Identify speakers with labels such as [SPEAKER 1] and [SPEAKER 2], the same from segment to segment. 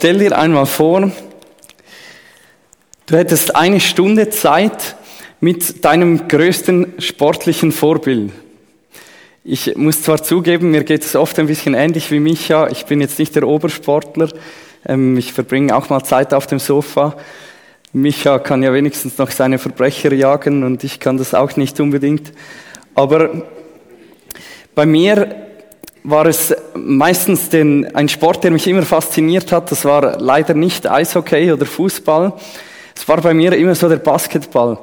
[SPEAKER 1] stell dir einmal vor, du hättest eine Stunde Zeit mit deinem größten sportlichen Vorbild. Ich muss zwar zugeben, mir geht es oft ein bisschen ähnlich wie Micha. Ich bin jetzt nicht der Obersportler. Ähm, ich verbringe auch mal Zeit auf dem Sofa. Micha kann ja wenigstens noch seine Verbrecher jagen und ich kann das auch nicht unbedingt. Aber bei mir war es meistens den, ein Sport, der mich immer fasziniert hat. Das war leider nicht Eishockey oder Fußball. Es war bei mir immer so der Basketball.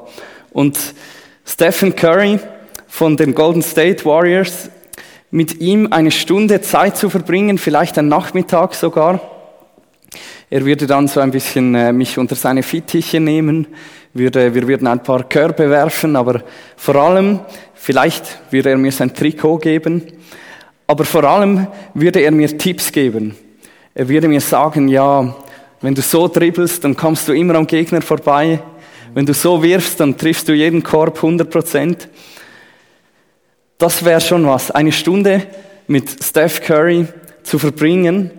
[SPEAKER 1] Und Stephen Curry von den Golden State Warriors, mit ihm eine Stunde Zeit zu verbringen, vielleicht einen Nachmittag sogar. Er würde dann so ein bisschen äh, mich unter seine Fittiche nehmen, wir würden ein paar Körbe werfen, aber vor allem, vielleicht würde er mir sein Trikot geben aber vor allem würde er mir Tipps geben. Er würde mir sagen, ja, wenn du so dribbelst, dann kommst du immer am Gegner vorbei. Wenn du so wirfst, dann triffst du jeden Korb 100 Prozent. Das wäre schon was. Eine Stunde mit Steph Curry zu verbringen.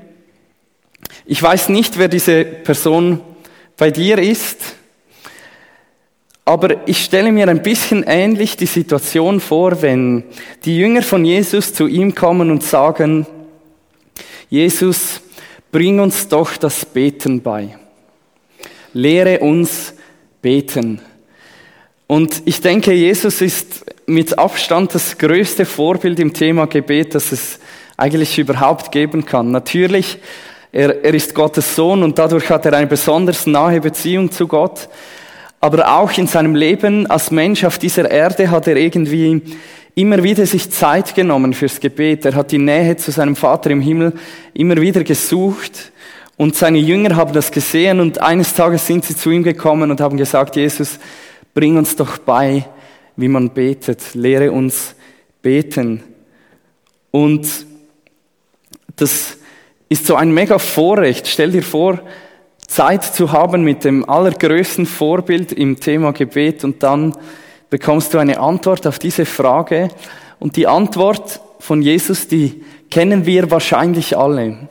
[SPEAKER 1] Ich weiß nicht, wer diese Person bei dir ist. Aber ich stelle mir ein bisschen ähnlich die Situation vor, wenn die Jünger von Jesus zu ihm kommen und sagen, Jesus, bring uns doch das Beten bei. Lehre uns beten. Und ich denke, Jesus ist mit Abstand das größte Vorbild im Thema Gebet, das es eigentlich überhaupt geben kann. Natürlich, er, er ist Gottes Sohn und dadurch hat er eine besonders nahe Beziehung zu Gott. Aber auch in seinem Leben als Mensch auf dieser Erde hat er irgendwie immer wieder sich Zeit genommen fürs Gebet. Er hat die Nähe zu seinem Vater im Himmel immer wieder gesucht. Und seine Jünger haben das gesehen und eines Tages sind sie zu ihm gekommen und haben gesagt, Jesus, bring uns doch bei, wie man betet. Lehre uns beten. Und das ist so ein mega Vorrecht. Stell dir vor, Zeit zu haben mit dem allergrößten Vorbild im Thema Gebet und dann bekommst du eine Antwort auf diese Frage. Und die Antwort von Jesus, die kennen wir wahrscheinlich alle.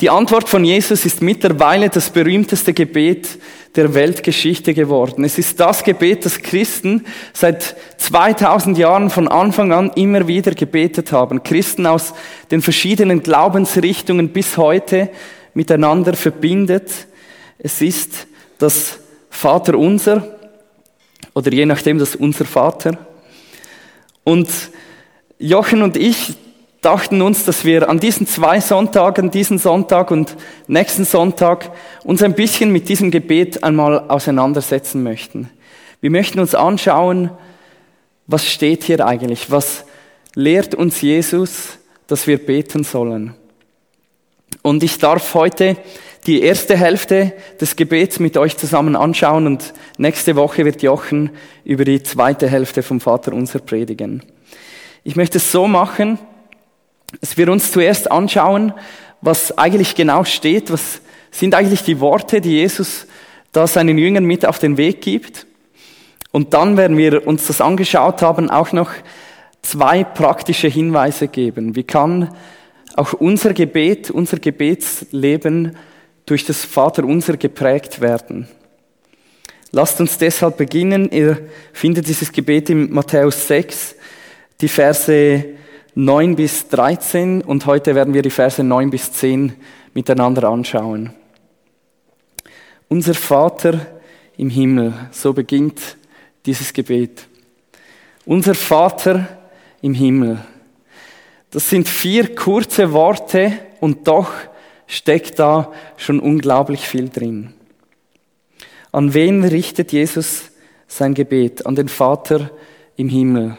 [SPEAKER 1] Die Antwort von Jesus ist mittlerweile das berühmteste Gebet der Weltgeschichte geworden. Es ist das Gebet, das Christen seit 2000 Jahren von Anfang an immer wieder gebetet haben. Christen aus den verschiedenen Glaubensrichtungen bis heute miteinander verbindet. Es ist das Vater unser oder je nachdem das unser Vater. Und Jochen und ich dachten uns, dass wir an diesen zwei Sonntagen, diesen Sonntag und nächsten Sonntag, uns ein bisschen mit diesem Gebet einmal auseinandersetzen möchten. Wir möchten uns anschauen, was steht hier eigentlich? Was lehrt uns Jesus, dass wir beten sollen? Und ich darf heute die erste Hälfte des Gebets mit euch zusammen anschauen und nächste Woche wird Jochen über die zweite Hälfte vom Vater unser predigen. Ich möchte es so machen, dass wir uns zuerst anschauen, was eigentlich genau steht, was sind eigentlich die Worte, die Jesus da seinen Jüngern mit auf den Weg gibt. Und dann werden wir uns das angeschaut haben, auch noch zwei praktische Hinweise geben. Wie kann auch unser Gebet, unser Gebetsleben durch das Vaterunser geprägt werden. Lasst uns deshalb beginnen. Ihr findet dieses Gebet in Matthäus 6, die Verse 9 bis 13 und heute werden wir die Verse 9 bis 10 miteinander anschauen. Unser Vater im Himmel, so beginnt dieses Gebet. Unser Vater im Himmel. Das sind vier kurze Worte und doch steckt da schon unglaublich viel drin. An wen richtet Jesus sein Gebet? An den Vater im Himmel.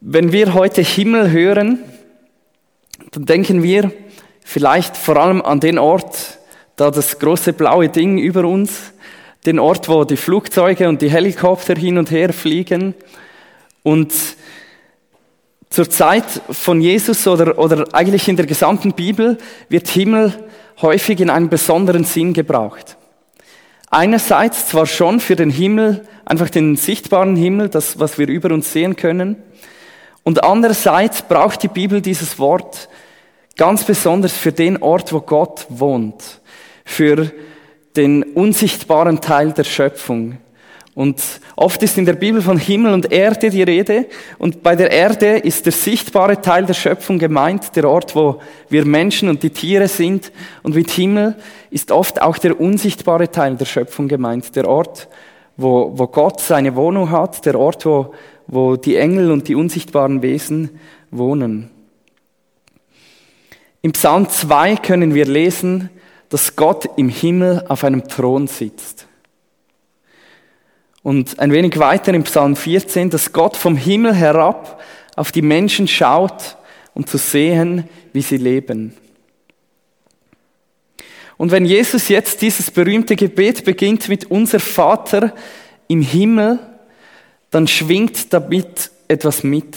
[SPEAKER 1] Wenn wir heute Himmel hören, dann denken wir vielleicht vor allem an den Ort, da das große blaue Ding über uns, den Ort, wo die Flugzeuge und die Helikopter hin und her fliegen und zur Zeit von Jesus oder, oder eigentlich in der gesamten Bibel wird Himmel häufig in einem besonderen Sinn gebraucht. Einerseits zwar schon für den Himmel, einfach den sichtbaren Himmel, das, was wir über uns sehen können. Und andererseits braucht die Bibel dieses Wort Ganz besonders für den Ort, wo Gott wohnt, für den unsichtbaren Teil der Schöpfung. Und oft ist in der Bibel von Himmel und Erde die Rede. Und bei der Erde ist der sichtbare Teil der Schöpfung gemeint, der Ort, wo wir Menschen und die Tiere sind. Und mit Himmel ist oft auch der unsichtbare Teil der Schöpfung gemeint, der Ort, wo, wo Gott seine Wohnung hat, der Ort, wo, wo die Engel und die unsichtbaren Wesen wohnen. Im Psalm 2 können wir lesen, dass Gott im Himmel auf einem Thron sitzt. Und ein wenig weiter im Psalm 14, dass Gott vom Himmel herab auf die Menschen schaut, um zu sehen, wie sie leben. Und wenn Jesus jetzt dieses berühmte Gebet beginnt mit unser Vater im Himmel, dann schwingt damit etwas mit.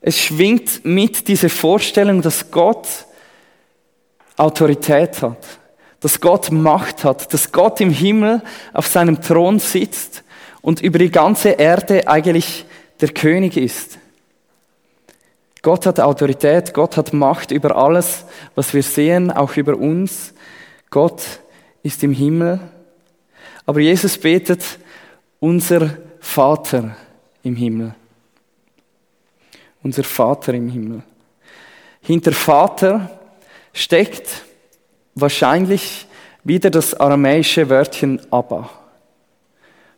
[SPEAKER 1] Es schwingt mit diese Vorstellung, dass Gott Autorität hat, dass Gott Macht hat, dass Gott im Himmel auf seinem Thron sitzt und über die ganze Erde eigentlich der König ist. Gott hat Autorität, Gott hat Macht über alles, was wir sehen, auch über uns. Gott ist im Himmel. Aber Jesus betet, unser Vater im Himmel unser Vater im Himmel. Hinter Vater steckt wahrscheinlich wieder das aramäische Wörtchen Abba.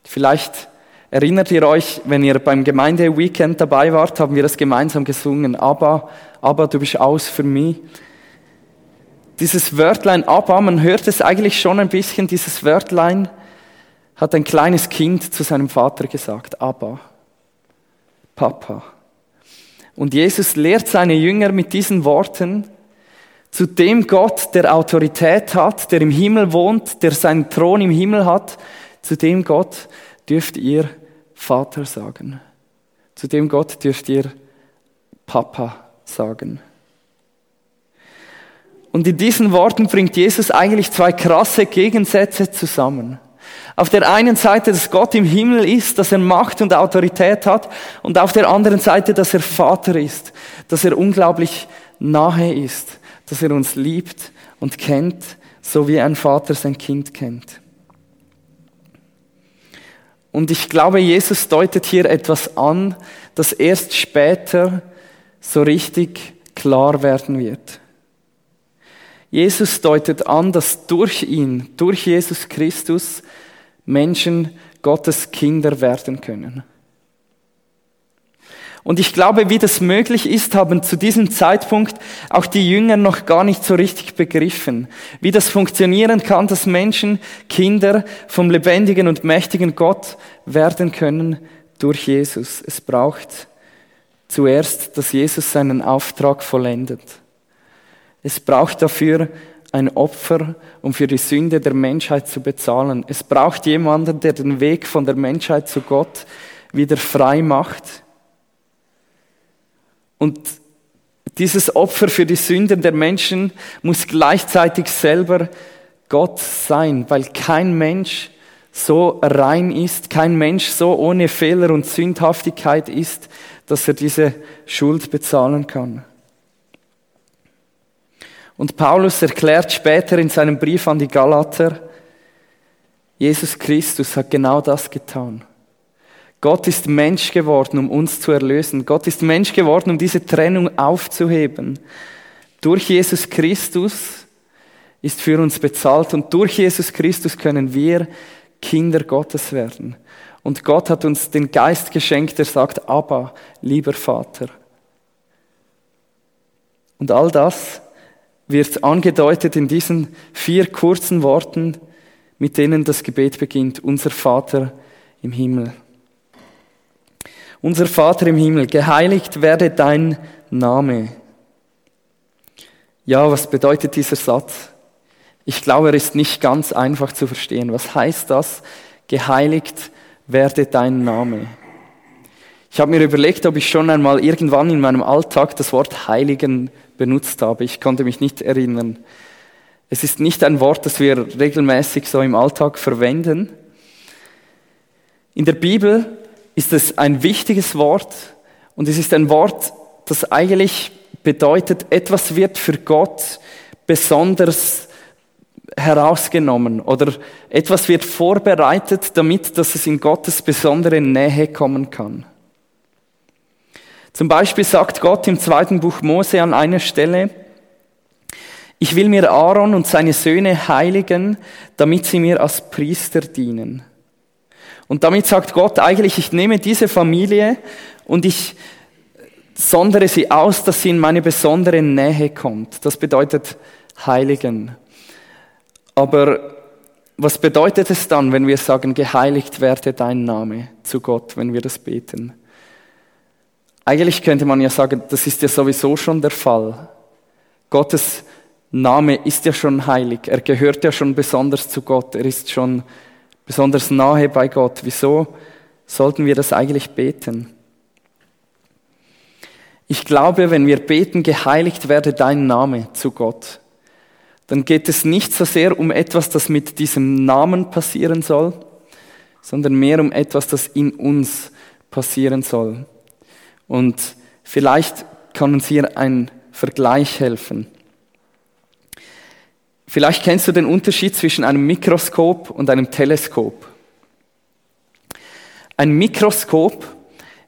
[SPEAKER 1] Vielleicht erinnert ihr euch, wenn ihr beim Gemeindeweekend dabei wart, haben wir das gemeinsam gesungen. Abba, Abba, du bist aus für mich. Dieses Wörtlein Abba, man hört es eigentlich schon ein bisschen, dieses Wörtlein hat ein kleines Kind zu seinem Vater gesagt. Abba, Papa. Und Jesus lehrt seine Jünger mit diesen Worten, zu dem Gott, der Autorität hat, der im Himmel wohnt, der seinen Thron im Himmel hat, zu dem Gott dürft ihr Vater sagen. Zu dem Gott dürft ihr Papa sagen. Und in diesen Worten bringt Jesus eigentlich zwei krasse Gegensätze zusammen. Auf der einen Seite, dass Gott im Himmel ist, dass er Macht und Autorität hat und auf der anderen Seite, dass er Vater ist, dass er unglaublich nahe ist, dass er uns liebt und kennt, so wie ein Vater sein Kind kennt. Und ich glaube, Jesus deutet hier etwas an, das erst später so richtig klar werden wird. Jesus deutet an, dass durch ihn, durch Jesus Christus, Menschen Gottes Kinder werden können. Und ich glaube, wie das möglich ist, haben zu diesem Zeitpunkt auch die Jünger noch gar nicht so richtig begriffen. Wie das funktionieren kann, dass Menschen Kinder vom lebendigen und mächtigen Gott werden können durch Jesus. Es braucht zuerst, dass Jesus seinen Auftrag vollendet. Es braucht dafür ein Opfer, um für die Sünde der Menschheit zu bezahlen. Es braucht jemanden, der den Weg von der Menschheit zu Gott wieder frei macht. Und dieses Opfer für die Sünden der Menschen muss gleichzeitig selber Gott sein, weil kein Mensch so rein ist, kein Mensch so ohne Fehler und Sündhaftigkeit ist, dass er diese Schuld bezahlen kann. Und Paulus erklärt später in seinem Brief an die Galater, Jesus Christus hat genau das getan. Gott ist Mensch geworden, um uns zu erlösen. Gott ist Mensch geworden, um diese Trennung aufzuheben. Durch Jesus Christus ist für uns bezahlt und durch Jesus Christus können wir Kinder Gottes werden. Und Gott hat uns den Geist geschenkt, der sagt, aber lieber Vater. Und all das wird angedeutet in diesen vier kurzen Worten, mit denen das Gebet beginnt. Unser Vater im Himmel. Unser Vater im Himmel, geheiligt werde dein Name. Ja, was bedeutet dieser Satz? Ich glaube, er ist nicht ganz einfach zu verstehen. Was heißt das? Geheiligt werde dein Name. Ich habe mir überlegt, ob ich schon einmal irgendwann in meinem Alltag das Wort heiligen benutzt habe. Ich konnte mich nicht erinnern. Es ist nicht ein Wort, das wir regelmäßig so im Alltag verwenden. In der Bibel ist es ein wichtiges Wort und es ist ein Wort, das eigentlich bedeutet, etwas wird für Gott besonders herausgenommen oder etwas wird vorbereitet, damit dass es in Gottes besondere Nähe kommen kann. Zum Beispiel sagt Gott im zweiten Buch Mose an einer Stelle, ich will mir Aaron und seine Söhne heiligen, damit sie mir als Priester dienen. Und damit sagt Gott eigentlich, ich nehme diese Familie und ich sondere sie aus, dass sie in meine besondere Nähe kommt. Das bedeutet heiligen. Aber was bedeutet es dann, wenn wir sagen, geheiligt werde dein Name zu Gott, wenn wir das beten? Eigentlich könnte man ja sagen, das ist ja sowieso schon der Fall. Gottes Name ist ja schon heilig. Er gehört ja schon besonders zu Gott. Er ist schon besonders nahe bei Gott. Wieso sollten wir das eigentlich beten? Ich glaube, wenn wir beten, geheiligt werde dein Name zu Gott, dann geht es nicht so sehr um etwas, das mit diesem Namen passieren soll, sondern mehr um etwas, das in uns passieren soll. Und vielleicht kann uns hier ein Vergleich helfen. Vielleicht kennst du den Unterschied zwischen einem Mikroskop und einem Teleskop. Ein Mikroskop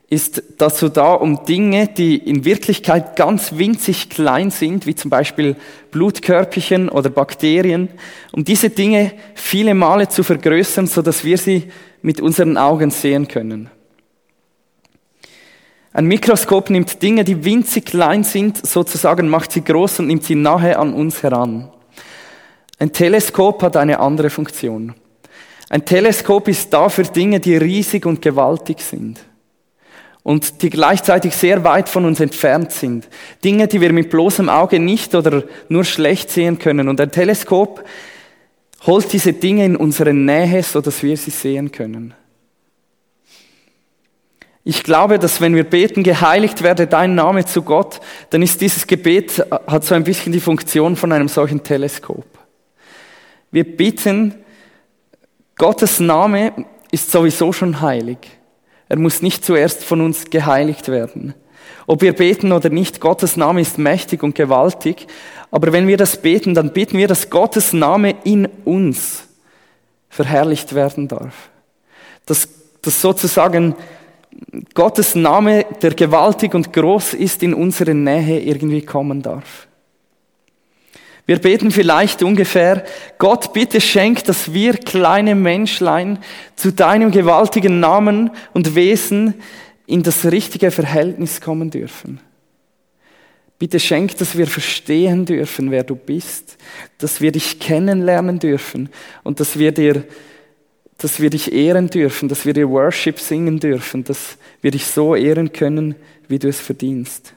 [SPEAKER 1] ist dazu da, um Dinge, die in Wirklichkeit ganz winzig klein sind, wie zum Beispiel Blutkörperchen oder Bakterien, um diese Dinge viele Male zu vergrößern, so dass wir sie mit unseren Augen sehen können. Ein Mikroskop nimmt Dinge, die winzig klein sind, sozusagen macht sie groß und nimmt sie nahe an uns heran. Ein Teleskop hat eine andere Funktion. Ein Teleskop ist da für Dinge, die riesig und gewaltig sind und die gleichzeitig sehr weit von uns entfernt sind. Dinge, die wir mit bloßem Auge nicht oder nur schlecht sehen können. Und ein Teleskop holt diese Dinge in unsere Nähe, so dass wir sie sehen können. Ich glaube, dass wenn wir beten, geheiligt werde dein Name zu Gott, dann ist dieses Gebet, hat so ein bisschen die Funktion von einem solchen Teleskop. Wir bitten, Gottes Name ist sowieso schon heilig. Er muss nicht zuerst von uns geheiligt werden. Ob wir beten oder nicht, Gottes Name ist mächtig und gewaltig. Aber wenn wir das beten, dann beten wir, dass Gottes Name in uns verherrlicht werden darf. Dass, dass sozusagen Gottes Name, der gewaltig und groß ist, in unsere Nähe irgendwie kommen darf. Wir beten vielleicht ungefähr, Gott, bitte schenk, dass wir kleine Menschlein zu deinem gewaltigen Namen und Wesen in das richtige Verhältnis kommen dürfen. Bitte schenk, dass wir verstehen dürfen, wer du bist, dass wir dich kennenlernen dürfen und dass wir dir, dass wir dich ehren dürfen, dass wir dir Worship singen dürfen, dass wir dich so ehren können, wie du es verdienst.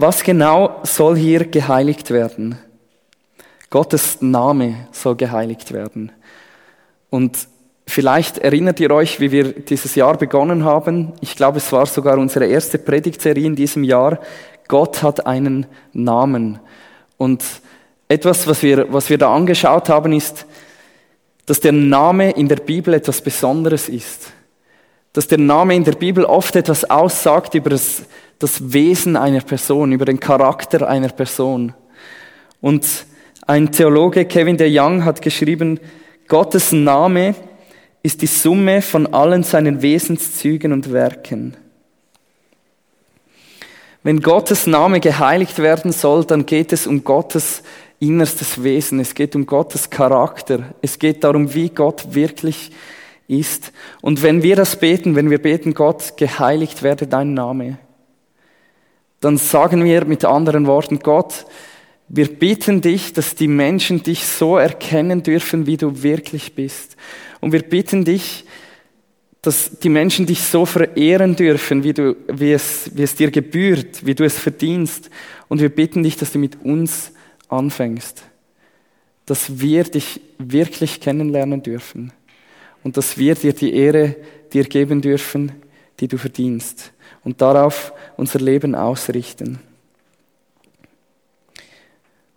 [SPEAKER 1] Was genau soll hier geheiligt werden? Gottes Name soll geheiligt werden. Und vielleicht erinnert ihr euch, wie wir dieses Jahr begonnen haben. Ich glaube, es war sogar unsere erste Predigtserie in diesem Jahr. Gott hat einen Namen. Und etwas, was wir, was wir da angeschaut haben, ist, dass der Name in der Bibel etwas Besonderes ist. Dass der Name in der Bibel oft etwas aussagt über das das Wesen einer Person, über den Charakter einer Person. Und ein Theologe, Kevin de Young, hat geschrieben, Gottes Name ist die Summe von allen seinen Wesenszügen und Werken. Wenn Gottes Name geheiligt werden soll, dann geht es um Gottes innerstes Wesen, es geht um Gottes Charakter, es geht darum, wie Gott wirklich ist. Und wenn wir das beten, wenn wir beten, Gott, geheiligt werde dein Name, dann sagen wir mit anderen Worten, Gott, wir bitten dich, dass die Menschen dich so erkennen dürfen, wie du wirklich bist. Und wir bitten dich, dass die Menschen dich so verehren dürfen, wie, du, wie, es, wie es dir gebührt, wie du es verdienst. Und wir bitten dich, dass du mit uns anfängst, dass wir dich wirklich kennenlernen dürfen und dass wir dir die Ehre dir geben dürfen, die du verdienst und darauf unser Leben ausrichten.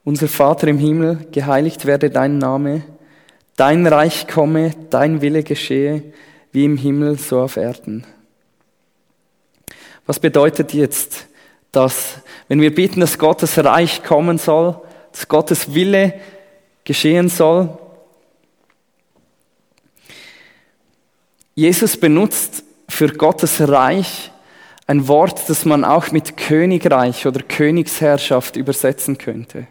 [SPEAKER 1] Unser Vater im Himmel, geheiligt werde dein Name, dein Reich komme, dein Wille geschehe, wie im Himmel so auf Erden. Was bedeutet jetzt das, wenn wir beten, dass Gottes Reich kommen soll, dass Gottes Wille geschehen soll? Jesus benutzt für Gottes Reich ein Wort, das man auch mit Königreich oder Königsherrschaft übersetzen könnte.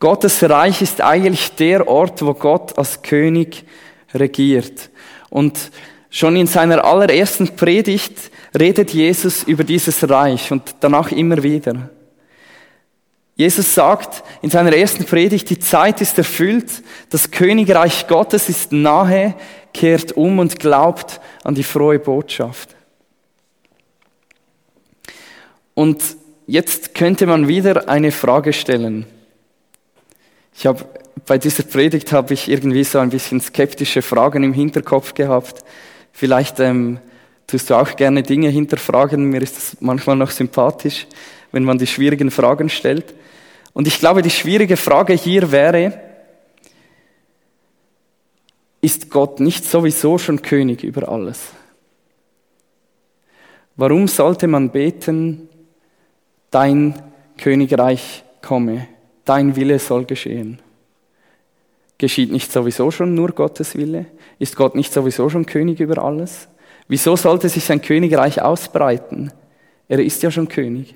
[SPEAKER 1] Gottes Reich ist eigentlich der Ort, wo Gott als König regiert. Und schon in seiner allerersten Predigt redet Jesus über dieses Reich und danach immer wieder. Jesus sagt in seiner ersten Predigt, die Zeit ist erfüllt, das Königreich Gottes ist nahe, kehrt um und glaubt an die frohe Botschaft. Und jetzt könnte man wieder eine Frage stellen. Ich habe bei dieser Predigt habe ich irgendwie so ein bisschen skeptische Fragen im Hinterkopf gehabt. Vielleicht ähm, tust du auch gerne Dinge hinterfragen. Mir ist das manchmal noch sympathisch, wenn man die schwierigen Fragen stellt. Und ich glaube, die schwierige Frage hier wäre, ist Gott nicht sowieso schon König über alles? Warum sollte man beten, dein Königreich komme, dein Wille soll geschehen? Geschieht nicht sowieso schon nur Gottes Wille? Ist Gott nicht sowieso schon König über alles? Wieso sollte sich sein Königreich ausbreiten? Er ist ja schon König.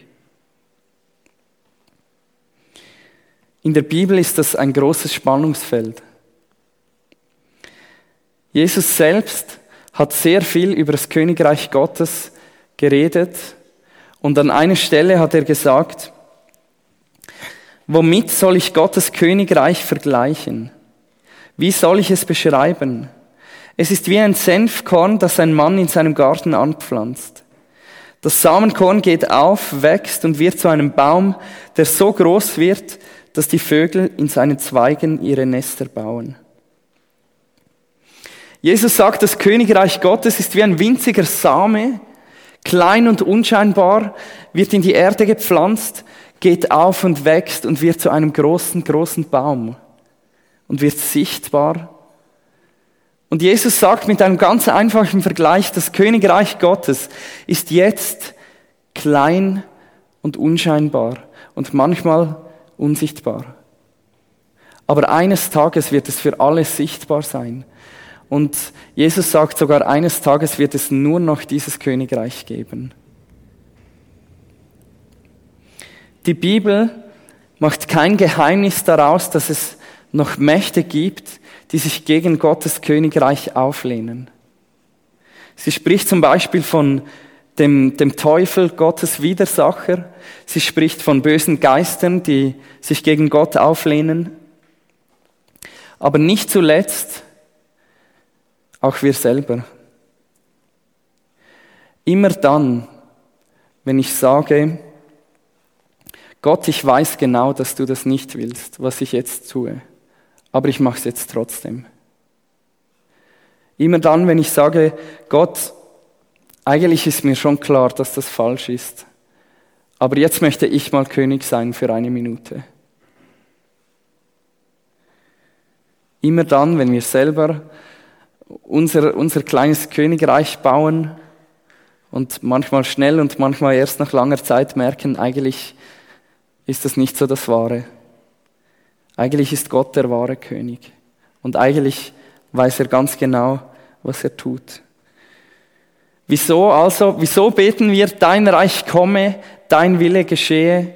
[SPEAKER 1] In der Bibel ist das ein großes Spannungsfeld. Jesus selbst hat sehr viel über das Königreich Gottes geredet und an einer Stelle hat er gesagt, womit soll ich Gottes Königreich vergleichen? Wie soll ich es beschreiben? Es ist wie ein Senfkorn, das ein Mann in seinem Garten anpflanzt. Das Samenkorn geht auf, wächst und wird zu einem Baum, der so groß wird, dass die Vögel in seinen Zweigen ihre Nester bauen. Jesus sagt, das Königreich Gottes ist wie ein winziger Same, klein und unscheinbar, wird in die Erde gepflanzt, geht auf und wächst und wird zu einem großen, großen Baum und wird sichtbar. Und Jesus sagt mit einem ganz einfachen Vergleich, das Königreich Gottes ist jetzt klein und unscheinbar und manchmal unsichtbar. Aber eines Tages wird es für alle sichtbar sein. Und Jesus sagt sogar, eines Tages wird es nur noch dieses Königreich geben. Die Bibel macht kein Geheimnis daraus, dass es noch Mächte gibt, die sich gegen Gottes Königreich auflehnen. Sie spricht zum Beispiel von dem, dem Teufel, Gottes Widersacher. Sie spricht von bösen Geistern, die sich gegen Gott auflehnen. Aber nicht zuletzt auch wir selber. Immer dann, wenn ich sage, Gott, ich weiß genau, dass du das nicht willst, was ich jetzt tue, aber ich mache es jetzt trotzdem. Immer dann, wenn ich sage, Gott, eigentlich ist mir schon klar, dass das falsch ist. Aber jetzt möchte ich mal König sein für eine Minute. Immer dann, wenn wir selber unser, unser kleines Königreich bauen und manchmal schnell und manchmal erst nach langer Zeit merken, eigentlich ist das nicht so das Wahre. Eigentlich ist Gott der wahre König. Und eigentlich weiß er ganz genau, was er tut. Wieso also, wieso beten wir, dein Reich komme, dein Wille geschehe,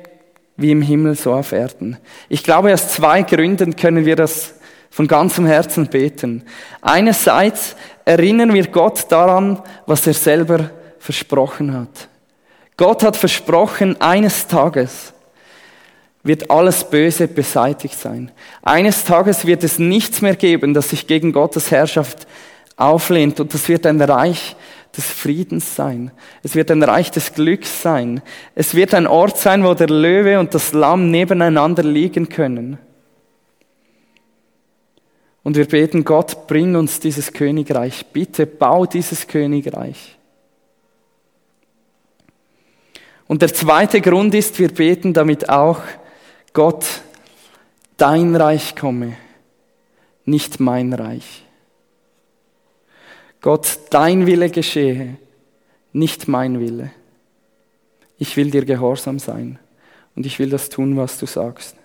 [SPEAKER 1] wie im Himmel so auf Erden? Ich glaube, aus zwei Gründen können wir das von ganzem Herzen beten. Einerseits erinnern wir Gott daran, was er selber versprochen hat. Gott hat versprochen, eines Tages wird alles Böse beseitigt sein. Eines Tages wird es nichts mehr geben, das sich gegen Gottes Herrschaft auflehnt und das wird ein Reich des Friedens sein. Es wird ein Reich des Glücks sein. Es wird ein Ort sein, wo der Löwe und das Lamm nebeneinander liegen können. Und wir beten, Gott, bring uns dieses Königreich. Bitte bau dieses Königreich. Und der zweite Grund ist, wir beten damit auch, Gott, dein Reich komme, nicht mein Reich. Gott, dein Wille geschehe, nicht mein Wille. Ich will dir gehorsam sein und ich will das tun, was du sagst.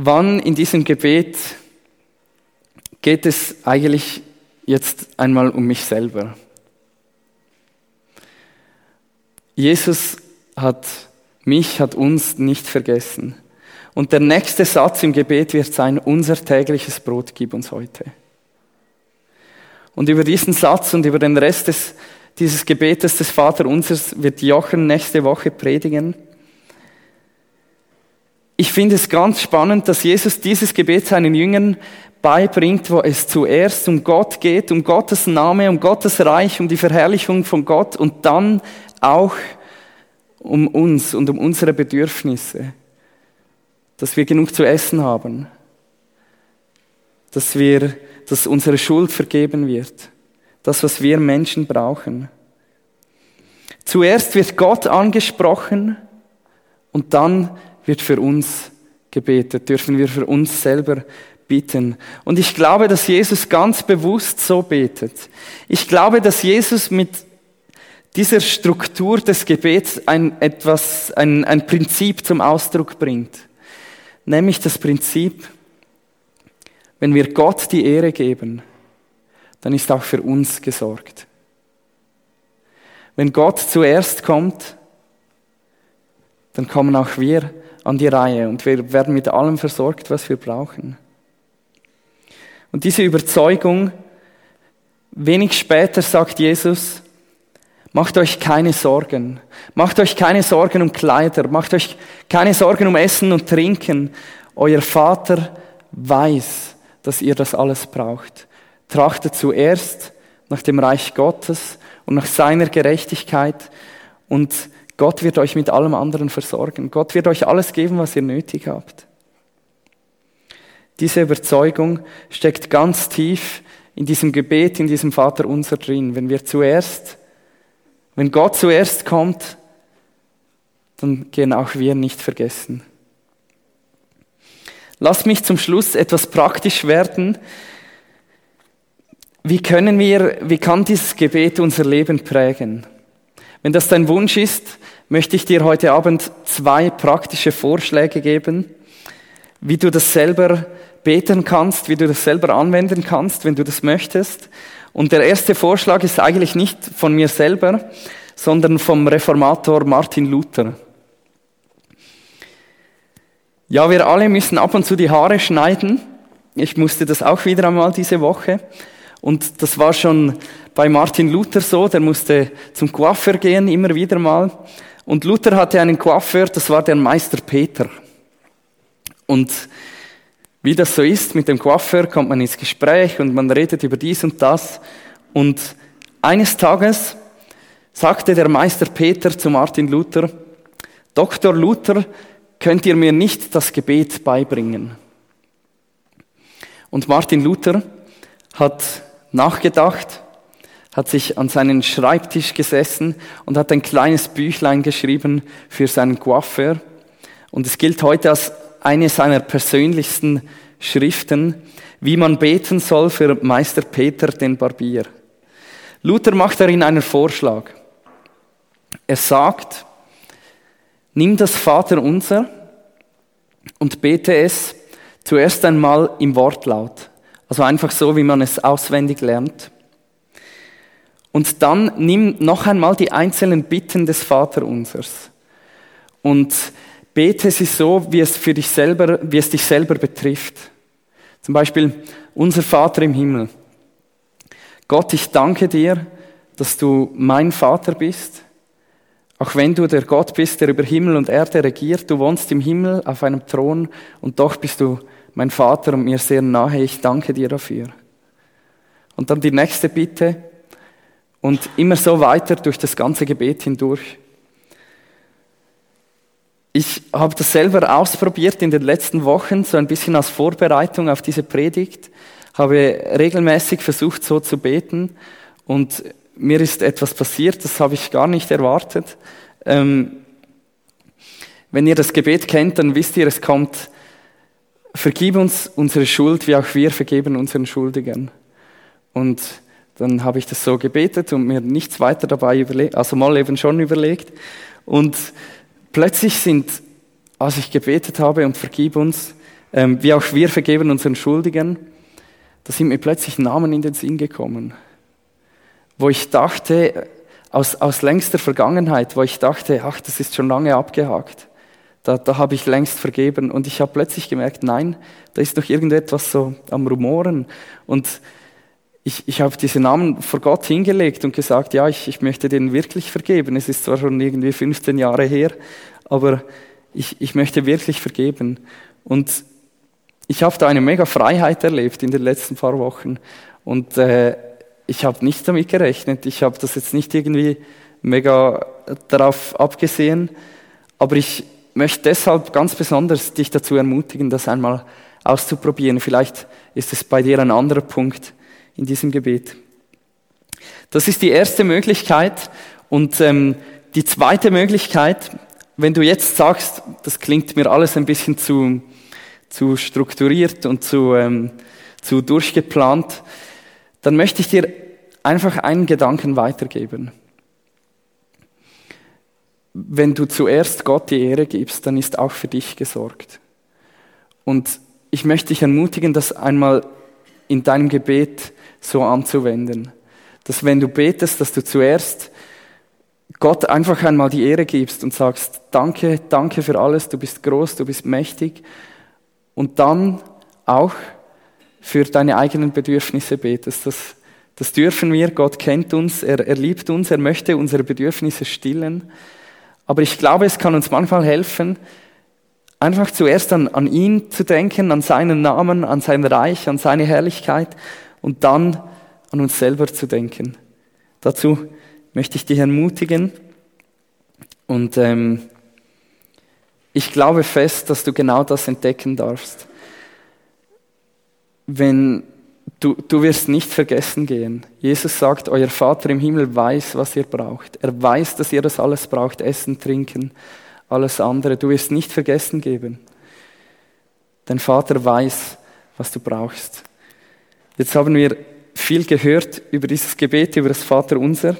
[SPEAKER 1] Wann in diesem Gebet geht es eigentlich jetzt einmal um mich selber? Jesus hat mich, hat uns nicht vergessen. Und der nächste Satz im Gebet wird sein, unser tägliches Brot gib uns heute. Und über diesen Satz und über den Rest des, dieses Gebetes des Vaterunsers wird Jochen nächste Woche predigen. Ich finde es ganz spannend, dass Jesus dieses Gebet seinen Jüngern beibringt, wo es zuerst um Gott geht, um Gottes Name, um Gottes Reich, um die Verherrlichung von Gott und dann auch um uns und um unsere Bedürfnisse. Dass wir genug zu essen haben, dass wir, dass unsere Schuld vergeben wird, das, was wir Menschen brauchen. Zuerst wird Gott angesprochen und dann wird für uns gebetet, dürfen wir für uns selber bitten. Und ich glaube, dass Jesus ganz bewusst so betet. Ich glaube, dass Jesus mit dieser Struktur des Gebets ein, etwas, ein, ein Prinzip zum Ausdruck bringt nämlich das Prinzip, wenn wir Gott die Ehre geben, dann ist auch für uns gesorgt. Wenn Gott zuerst kommt, dann kommen auch wir an die Reihe und wir werden mit allem versorgt, was wir brauchen. Und diese Überzeugung, wenig später sagt Jesus, Macht euch keine Sorgen. Macht euch keine Sorgen um Kleider. Macht euch keine Sorgen um Essen und Trinken. Euer Vater weiß, dass ihr das alles braucht. Trachtet zuerst nach dem Reich Gottes und nach seiner Gerechtigkeit und Gott wird euch mit allem anderen versorgen. Gott wird euch alles geben, was ihr nötig habt. Diese Überzeugung steckt ganz tief in diesem Gebet, in diesem Vater unser drin. Wenn wir zuerst wenn Gott zuerst kommt, dann gehen auch wir nicht vergessen. Lass mich zum Schluss etwas praktisch werden. Wie können wir, wie kann dieses Gebet unser Leben prägen? Wenn das dein Wunsch ist, möchte ich dir heute Abend zwei praktische Vorschläge geben, wie du das selber beten kannst, wie du das selber anwenden kannst, wenn du das möchtest. Und der erste Vorschlag ist eigentlich nicht von mir selber, sondern vom Reformator Martin Luther. Ja, wir alle müssen ab und zu die Haare schneiden. Ich musste das auch wieder einmal diese Woche. Und das war schon bei Martin Luther so, der musste zum Coiffeur gehen, immer wieder mal. Und Luther hatte einen Coiffeur, das war der Meister Peter. Und wie das so ist, mit dem Coiffeur kommt man ins Gespräch und man redet über dies und das. Und eines Tages sagte der Meister Peter zu Martin Luther, Dr. Luther, könnt ihr mir nicht das Gebet beibringen? Und Martin Luther hat nachgedacht, hat sich an seinen Schreibtisch gesessen und hat ein kleines Büchlein geschrieben für seinen Coiffeur. Und es gilt heute als eine seiner persönlichsten Schriften, wie man beten soll für Meister Peter den Barbier. Luther macht darin einen Vorschlag. Er sagt, nimm das Vaterunser und bete es zuerst einmal im Wortlaut. Also einfach so, wie man es auswendig lernt. Und dann nimm noch einmal die einzelnen Bitten des Vaterunsers und bete sie so, wie es für dich selber, wie es dich selber betrifft. Zum Beispiel, unser Vater im Himmel. Gott, ich danke dir, dass du mein Vater bist. Auch wenn du der Gott bist, der über Himmel und Erde regiert, du wohnst im Himmel auf einem Thron und doch bist du mein Vater und mir sehr nahe. Ich danke dir dafür. Und dann die nächste Bitte und immer so weiter durch das ganze Gebet hindurch. Ich habe das selber ausprobiert in den letzten Wochen, so ein bisschen als Vorbereitung auf diese Predigt, habe regelmäßig versucht, so zu beten und mir ist etwas passiert, das habe ich gar nicht erwartet. Ähm, wenn ihr das Gebet kennt, dann wisst ihr, es kommt vergib uns unsere Schuld, wie auch wir vergeben unseren Schuldigern. Und dann habe ich das so gebetet und mir nichts weiter dabei überlegt, also mal eben schon überlegt. Und plötzlich sind, als ich gebetet habe und vergib uns, ähm, wie auch wir vergeben unseren Schuldigen, da sind mir plötzlich Namen in den Sinn gekommen, wo ich dachte, aus, aus längster Vergangenheit, wo ich dachte, ach, das ist schon lange abgehakt. Da, da habe ich längst vergeben. Und ich habe plötzlich gemerkt, nein, da ist noch irgendetwas so am Rumoren. Und ich, ich habe diese Namen vor Gott hingelegt und gesagt, ja, ich, ich möchte denen wirklich vergeben. Es ist zwar schon irgendwie 15 Jahre her, aber ich, ich möchte wirklich vergeben. Und ich habe da eine mega Freiheit erlebt in den letzten paar Wochen. Und äh, ich habe nicht damit gerechnet. Ich habe das jetzt nicht irgendwie mega darauf abgesehen. Aber ich möchte deshalb ganz besonders dich dazu ermutigen, das einmal auszuprobieren. Vielleicht ist es bei dir ein anderer Punkt in diesem Gebet. Das ist die erste Möglichkeit. Und ähm, die zweite Möglichkeit, wenn du jetzt sagst, das klingt mir alles ein bisschen zu, zu strukturiert und zu, ähm, zu durchgeplant, dann möchte ich dir einfach einen Gedanken weitergeben. Wenn du zuerst Gott die Ehre gibst, dann ist auch für dich gesorgt. Und ich möchte dich ermutigen, das einmal in deinem Gebet so anzuwenden. Dass wenn du betest, dass du zuerst Gott einfach einmal die Ehre gibst und sagst, danke, danke für alles, du bist groß, du bist mächtig. Und dann auch für deine eigenen Bedürfnisse betest. Das, das dürfen wir. Gott kennt uns, er, er liebt uns, er möchte unsere Bedürfnisse stillen. Aber ich glaube, es kann uns manchmal helfen, einfach zuerst an, an ihn zu denken, an seinen Namen, an sein Reich, an seine Herrlichkeit und dann an uns selber zu denken. Dazu möchte ich dich ermutigen und ähm, ich glaube fest, dass du genau das entdecken darfst wenn du, du wirst nicht vergessen gehen. Jesus sagt, euer Vater im Himmel weiß, was ihr braucht. Er weiß, dass ihr das alles braucht, Essen, Trinken, alles andere. Du wirst nicht vergessen geben. Dein Vater weiß, was du brauchst. Jetzt haben wir viel gehört über dieses Gebet, über das Vater unser.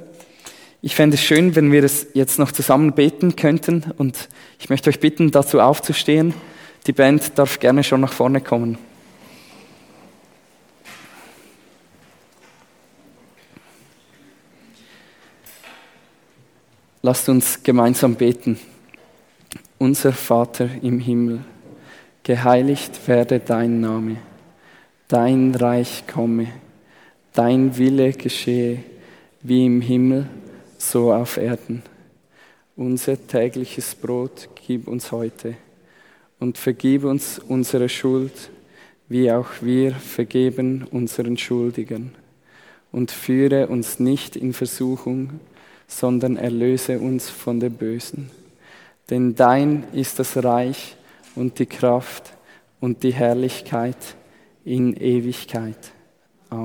[SPEAKER 1] Ich fände es schön, wenn wir es jetzt noch zusammen beten könnten und ich möchte euch bitten, dazu aufzustehen. Die Band darf gerne schon nach vorne kommen. Lasst uns gemeinsam beten. Unser Vater im Himmel, geheiligt werde dein Name, dein Reich komme, dein Wille geschehe, wie im Himmel, so auf Erden. Unser tägliches Brot gib uns heute und vergib uns unsere Schuld, wie auch wir vergeben unseren Schuldigen. Und führe uns nicht in Versuchung, sondern erlöse uns von dem Bösen. Denn dein ist das Reich und die Kraft und die Herrlichkeit in Ewigkeit.